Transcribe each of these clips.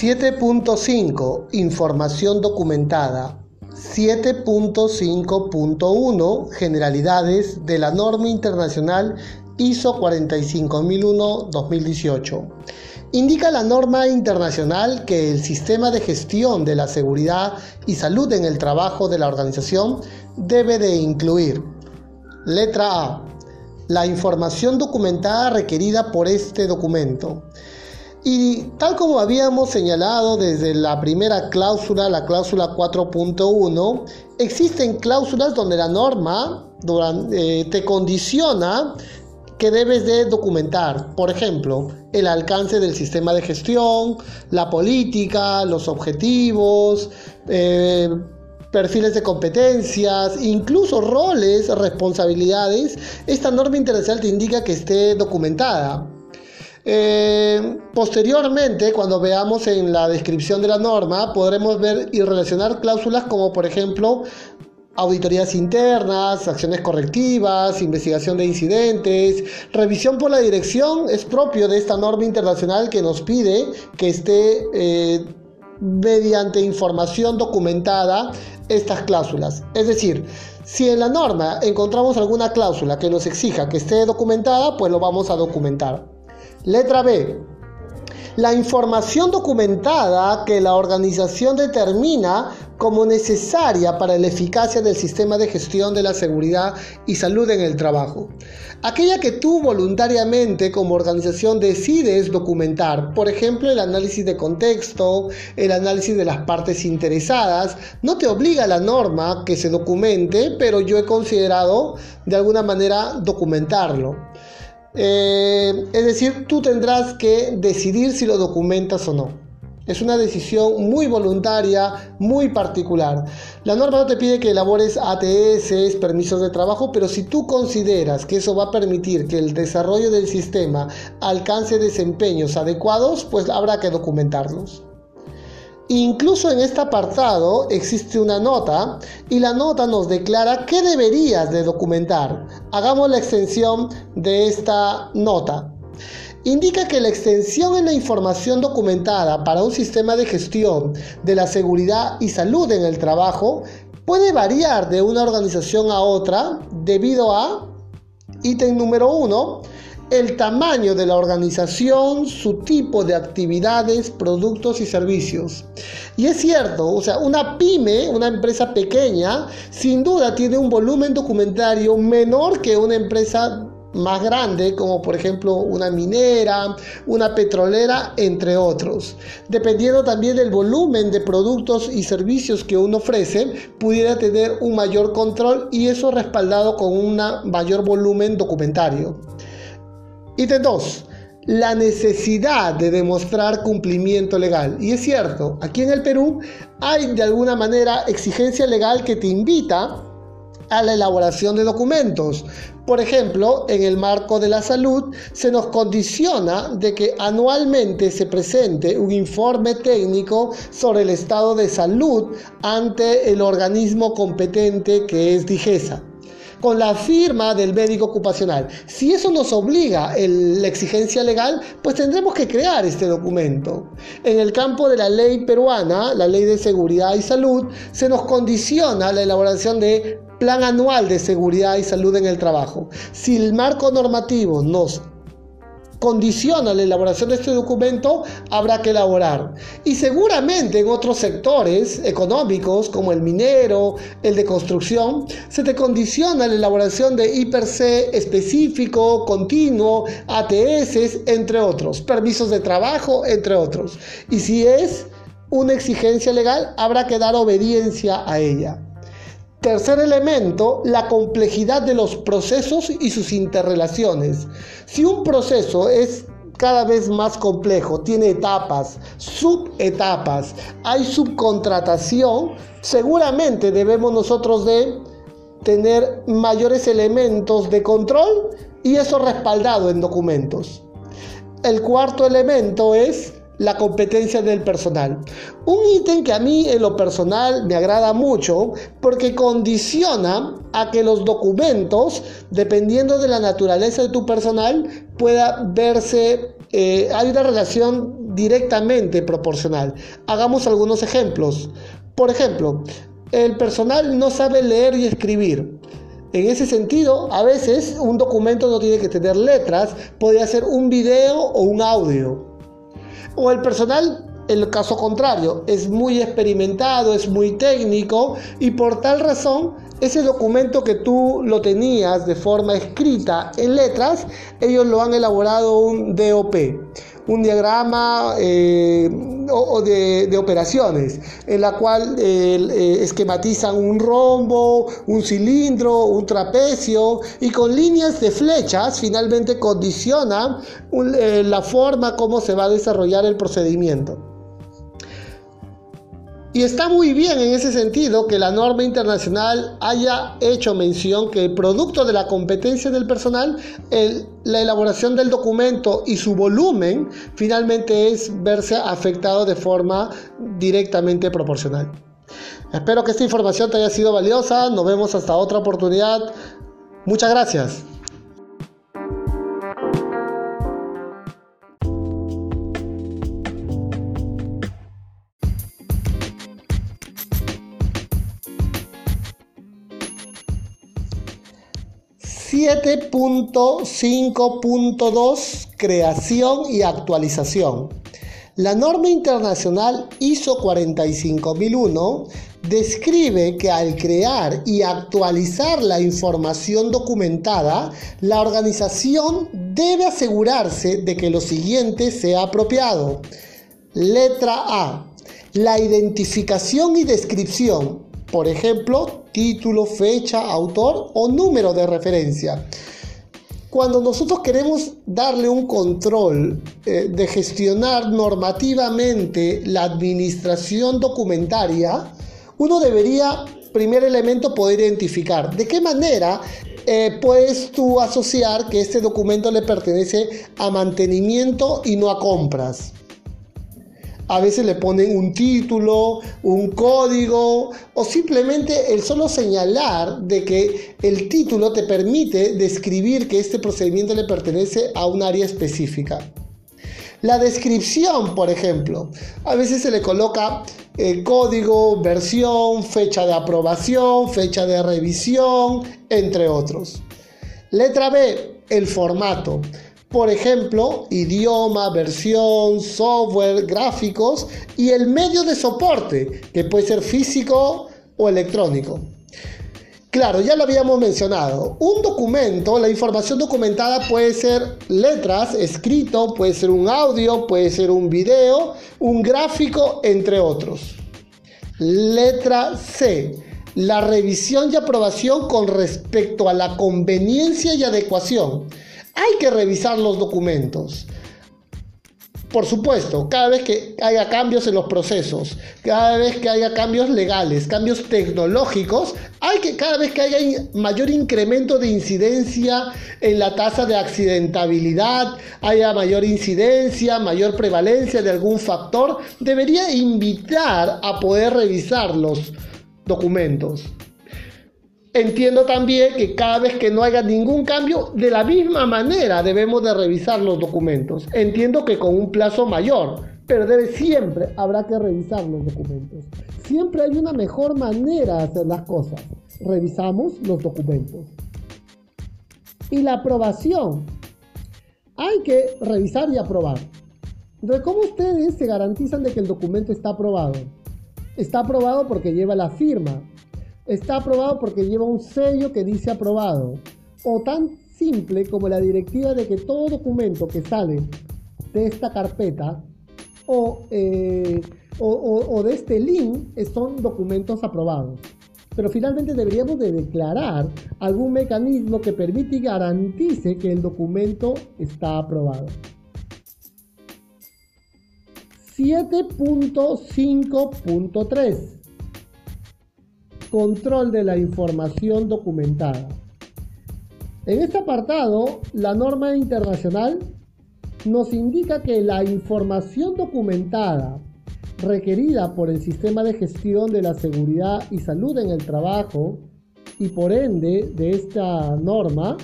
7.5 Información documentada. 7.5.1 Generalidades de la norma internacional ISO 45001-2018. Indica la norma internacional que el sistema de gestión de la seguridad y salud en el trabajo de la organización debe de incluir Letra A. La información documentada requerida por este documento. Y tal como habíamos señalado desde la primera cláusula, la cláusula 4.1, existen cláusulas donde la norma eh, te condiciona que debes de documentar. Por ejemplo, el alcance del sistema de gestión, la política, los objetivos, eh, perfiles de competencias, incluso roles, responsabilidades. Esta norma internacional te indica que esté documentada. Eh, posteriormente, cuando veamos en la descripción de la norma, podremos ver y relacionar cláusulas como por ejemplo auditorías internas, acciones correctivas, investigación de incidentes, revisión por la dirección, es propio de esta norma internacional que nos pide que esté eh, mediante información documentada estas cláusulas. Es decir, si en la norma encontramos alguna cláusula que nos exija que esté documentada, pues lo vamos a documentar. Letra B. La información documentada que la organización determina como necesaria para la eficacia del sistema de gestión de la seguridad y salud en el trabajo. Aquella que tú voluntariamente como organización decides documentar, por ejemplo el análisis de contexto, el análisis de las partes interesadas, no te obliga la norma que se documente, pero yo he considerado de alguna manera documentarlo. Eh, es decir, tú tendrás que decidir si lo documentas o no. Es una decisión muy voluntaria, muy particular. La norma no te pide que elabores ATS, permisos de trabajo, pero si tú consideras que eso va a permitir que el desarrollo del sistema alcance desempeños adecuados, pues habrá que documentarlos. Incluso en este apartado existe una nota y la nota nos declara qué deberías de documentar. Hagamos la extensión de esta nota. Indica que la extensión en la información documentada para un sistema de gestión de la seguridad y salud en el trabajo puede variar de una organización a otra debido a ítem número 1 el tamaño de la organización, su tipo de actividades, productos y servicios. Y es cierto, o sea, una pyme, una empresa pequeña, sin duda tiene un volumen documentario menor que una empresa más grande, como por ejemplo una minera, una petrolera, entre otros. Dependiendo también del volumen de productos y servicios que uno ofrece, pudiera tener un mayor control y eso respaldado con un mayor volumen documentario. Ítem 2. La necesidad de demostrar cumplimiento legal. Y es cierto, aquí en el Perú hay de alguna manera exigencia legal que te invita a la elaboración de documentos. Por ejemplo, en el marco de la salud se nos condiciona de que anualmente se presente un informe técnico sobre el estado de salud ante el organismo competente que es DIGESA con la firma del médico ocupacional. Si eso nos obliga la exigencia legal, pues tendremos que crear este documento. En el campo de la ley peruana, la ley de seguridad y salud, se nos condiciona la elaboración de plan anual de seguridad y salud en el trabajo. Si el marco normativo nos condiciona la elaboración de este documento, habrá que elaborar. Y seguramente en otros sectores económicos, como el minero, el de construcción, se te condiciona la elaboración de IPRC específico, continuo, ATS, entre otros, permisos de trabajo, entre otros. Y si es una exigencia legal, habrá que dar obediencia a ella. Tercer elemento, la complejidad de los procesos y sus interrelaciones. Si un proceso es cada vez más complejo, tiene etapas, subetapas, hay subcontratación, seguramente debemos nosotros de tener mayores elementos de control y eso respaldado en documentos. El cuarto elemento es la competencia del personal. Un ítem que a mí en lo personal me agrada mucho porque condiciona a que los documentos, dependiendo de la naturaleza de tu personal, pueda verse eh, hay una relación directamente proporcional. Hagamos algunos ejemplos. Por ejemplo, el personal no sabe leer y escribir. En ese sentido, a veces un documento no tiene que tener letras, puede ser un video o un audio. O el personal, el caso contrario, es muy experimentado, es muy técnico y por tal razón ese documento que tú lo tenías de forma escrita en letras, ellos lo han elaborado un DOP, un diagrama eh, de, operaciones, en la cual eh, esquematizan un rombo, un cilindro, un trapecio y con líneas de flechas finalmente condicionan eh, la forma como se va a desarrollar el procedimiento. Y está muy bien en ese sentido que la norma internacional haya hecho mención que el producto de la competencia del personal, la elaboración del documento y su volumen, finalmente es verse afectado de forma directamente proporcional. Espero que esta información te haya sido valiosa. Nos vemos hasta otra oportunidad. Muchas gracias. 7.5.2 Creación y actualización. La norma internacional ISO 45001 describe que al crear y actualizar la información documentada, la organización debe asegurarse de que lo siguiente sea apropiado. Letra A. La identificación y descripción por ejemplo, título, fecha, autor o número de referencia. Cuando nosotros queremos darle un control eh, de gestionar normativamente la administración documentaria, uno debería, primer elemento, poder identificar de qué manera eh, puedes tú asociar que este documento le pertenece a mantenimiento y no a compras a veces le ponen un título, un código o simplemente el solo señalar de que el título te permite describir que este procedimiento le pertenece a un área específica. La descripción, por ejemplo, a veces se le coloca eh, código, versión, fecha de aprobación, fecha de revisión, entre otros. Letra B, el formato. Por ejemplo, idioma, versión, software, gráficos y el medio de soporte, que puede ser físico o electrónico. Claro, ya lo habíamos mencionado. Un documento, la información documentada puede ser letras, escrito, puede ser un audio, puede ser un video, un gráfico, entre otros. Letra C. La revisión y aprobación con respecto a la conveniencia y adecuación hay que revisar los documentos. Por supuesto, cada vez que haya cambios en los procesos, cada vez que haya cambios legales, cambios tecnológicos, hay que cada vez que haya mayor incremento de incidencia en la tasa de accidentabilidad, haya mayor incidencia, mayor prevalencia de algún factor, debería invitar a poder revisar los documentos. Entiendo también que cada vez que no haya ningún cambio, de la misma manera debemos de revisar los documentos. Entiendo que con un plazo mayor, pero debe siempre habrá que revisar los documentos. Siempre hay una mejor manera de hacer las cosas. Revisamos los documentos. Y la aprobación. Hay que revisar y aprobar. Entonces, ¿cómo ustedes se garantizan de que el documento está aprobado? Está aprobado porque lleva la firma, está aprobado porque lleva un sello que dice aprobado. O tan simple como la directiva de que todo documento que sale de esta carpeta o, eh, de este link son documentos aprobados. Pero finalmente deberíamos de declarar algún mecanismo que permita y garantice que el documento está aprobado. 7.5.3 control de la información documentada. En este apartado, la norma internacional nos indica que la información documentada requerida por el sistema de gestión de la seguridad y salud en el trabajo y por ende de esta norma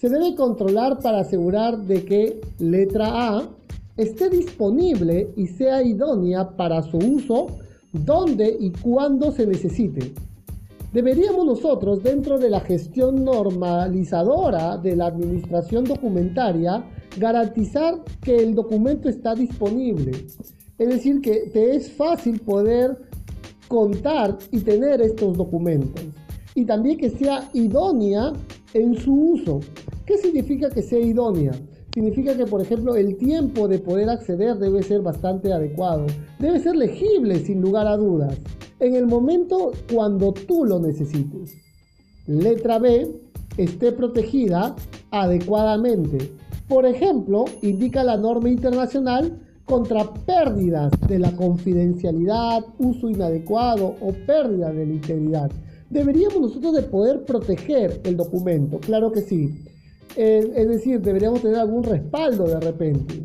se debe controlar para asegurar de que letra A esté disponible y sea idónea para su uso donde y cuando se necesite. Deberíamos nosotros, dentro de la gestión normalizadora de la administración documentaria, garantizar que el documento está disponible. Es decir, que te es fácil poder contar y tener estos documentos. Y también que sea idónea en su uso. ¿Qué significa que sea idónea? Significa que, por ejemplo, el tiempo de poder acceder debe ser bastante adecuado. Debe ser legible, sin lugar a dudas, en el momento cuando tú lo necesites. Letra B, esté protegida adecuadamente. Por ejemplo, indica la norma internacional contra pérdidas de la confidencialidad, uso inadecuado o pérdida de la integridad. Deberíamos nosotros de poder proteger el documento, claro que sí. Eh, es decir, deberíamos tener algún respaldo de repente,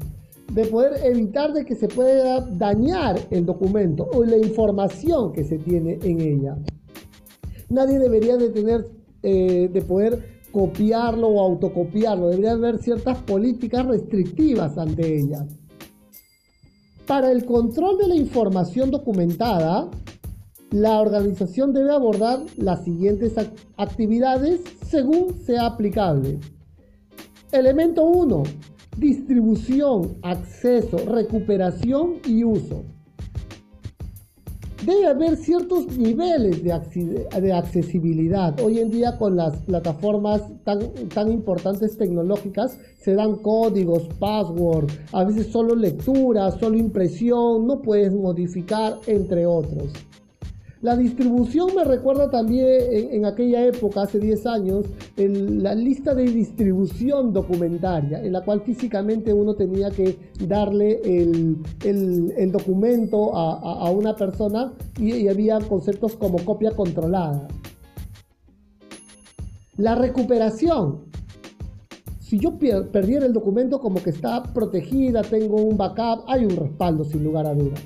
de poder evitar de que se pueda dañar el documento o la información que se tiene en ella. Nadie debería de tener, eh, de poder copiarlo o autocopiarlo, debería haber ciertas políticas restrictivas ante ella. Para el control de la información documentada, la organización debe abordar las siguientes actividades según sea aplicable. Elemento 1. Distribución, acceso, recuperación y uso debe haber ciertos niveles de, accesibilidad. Hoy en día con las plataformas tan, tan importantes tecnológicas se dan códigos, password, a veces solo lectura, solo impresión, no puedes modificar, entre otros. La distribución me recuerda también en, aquella época, hace 10 años, la lista de distribución documentaria, en la cual físicamente uno tenía que darle el, documento a, una persona y, había conceptos como copia controlada. La recuperación. Si yo perdiera el documento como que está protegida, tengo un backup, hay un respaldo sin lugar a dudas.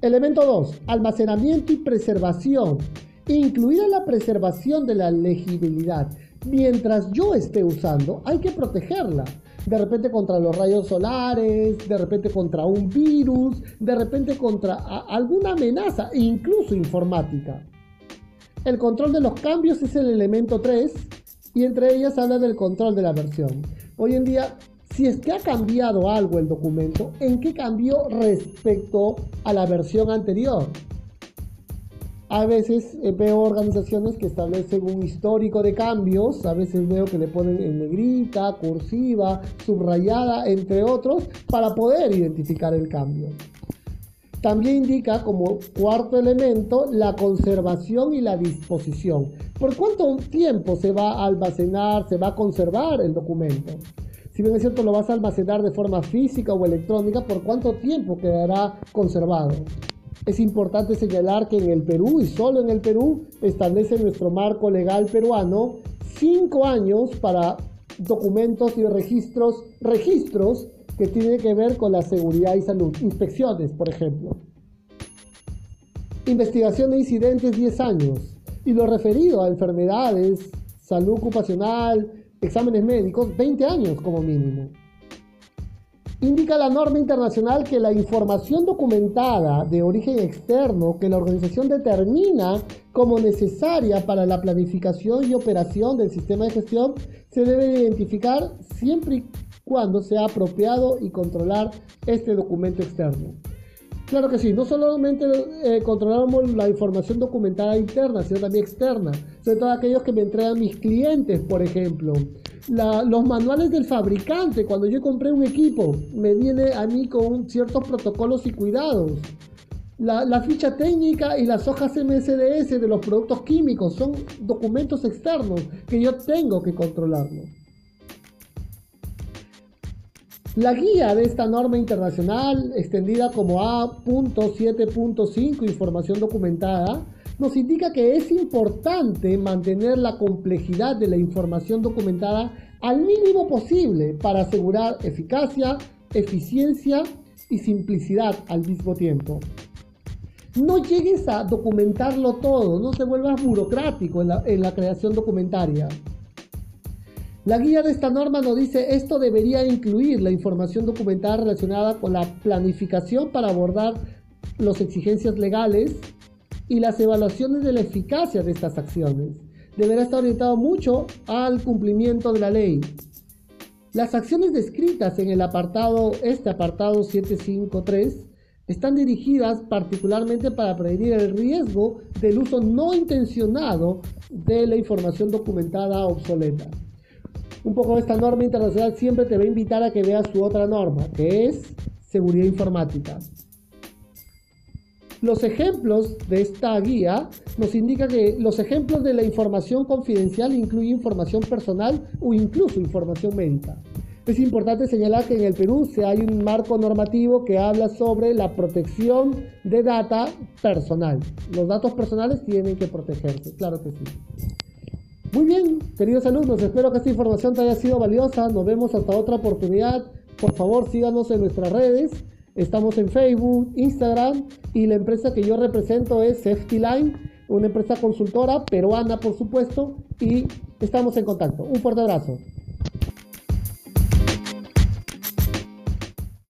Elemento 2. Almacenamiento y preservación. Incluida la preservación de la legibilidad. Mientras yo esté usando, hay que protegerla. De repente contra los rayos solares, de repente contra un virus, de repente contra alguna amenaza, incluso informática. El control de los cambios es el elemento 3 y entre ellas habla del control de la versión. Hoy en día si es que ha cambiado algo el documento, ¿en qué cambió respecto a la versión anterior? A veces eh, veo organizaciones que establecen un histórico de cambios, a veces veo que le ponen en negrita, cursiva, subrayada, entre otros, para poder identificar el cambio. También indica como cuarto elemento la conservación y la disposición. ¿Por cuánto tiempo se va a almacenar, se va a conservar el documento? Si bien es cierto, lo vas a almacenar de forma física o electrónica, ¿por cuánto tiempo quedará conservado? Es importante señalar que en el Perú y solo en el Perú establece nuestro marco legal peruano cinco años para documentos y registros, registros que tienen que ver con la seguridad y salud, inspecciones, por ejemplo. Investigación de incidentes 10 años y lo referido a enfermedades, salud ocupacional, exámenes médicos 20 años como mínimo. Indica la norma internacional que la información documentada de origen externo que la organización determina como necesaria para la planificación y operación del sistema de gestión se debe identificar siempre y cuando sea apropiado y controlar este documento externo. Claro que sí, no solamente eh, controlamos la información documentada interna, sino también externa, sobre todo aquellos que me entregan mis clientes, por ejemplo. los manuales del fabricante, cuando yo compré un equipo, me viene a mí con ciertos protocolos y cuidados. La, la, ficha técnica y las hojas MSDS de los productos químicos son documentos externos que yo tengo que controlarlo. La guía de esta norma internacional, extendida como A.7.5 Información documentada, nos indica que es importante mantener la complejidad de la información documentada al mínimo posible para asegurar eficacia, eficiencia y simplicidad al mismo tiempo. No llegues a documentarlo todo, no se vuelvas burocrático en la, en la creación documentaria. La guía de esta norma nos dice esto debería incluir la información documental relacionada con la planificación para abordar las exigencias legales y las evaluaciones de la eficacia de estas acciones. Deberá estar orientado mucho al cumplimiento de la ley. Las acciones descritas en el apartado, este apartado 753, están dirigidas particularmente para prevenir el riesgo del uso no intencionado de la información documentada obsoleta. Un poco esta norma internacional siempre te va a invitar a que veas su otra norma, que es seguridad informática. Los ejemplos de esta guía nos indican que los ejemplos de la información confidencial incluyen información personal o incluso información médica. Es importante señalar que en el Perú se hay un marco normativo que habla sobre la protección de data personal. Los datos personales tienen que protegerse, claro que sí. Muy bien, queridos alumnos, espero que esta información te haya sido valiosa. Nos vemos hasta otra oportunidad. Por favor, síganos en nuestras redes. Estamos en Facebook, Instagram y la empresa que yo represento es Safety Line, una empresa consultora peruana por supuesto y estamos en contacto. Un fuerte abrazo.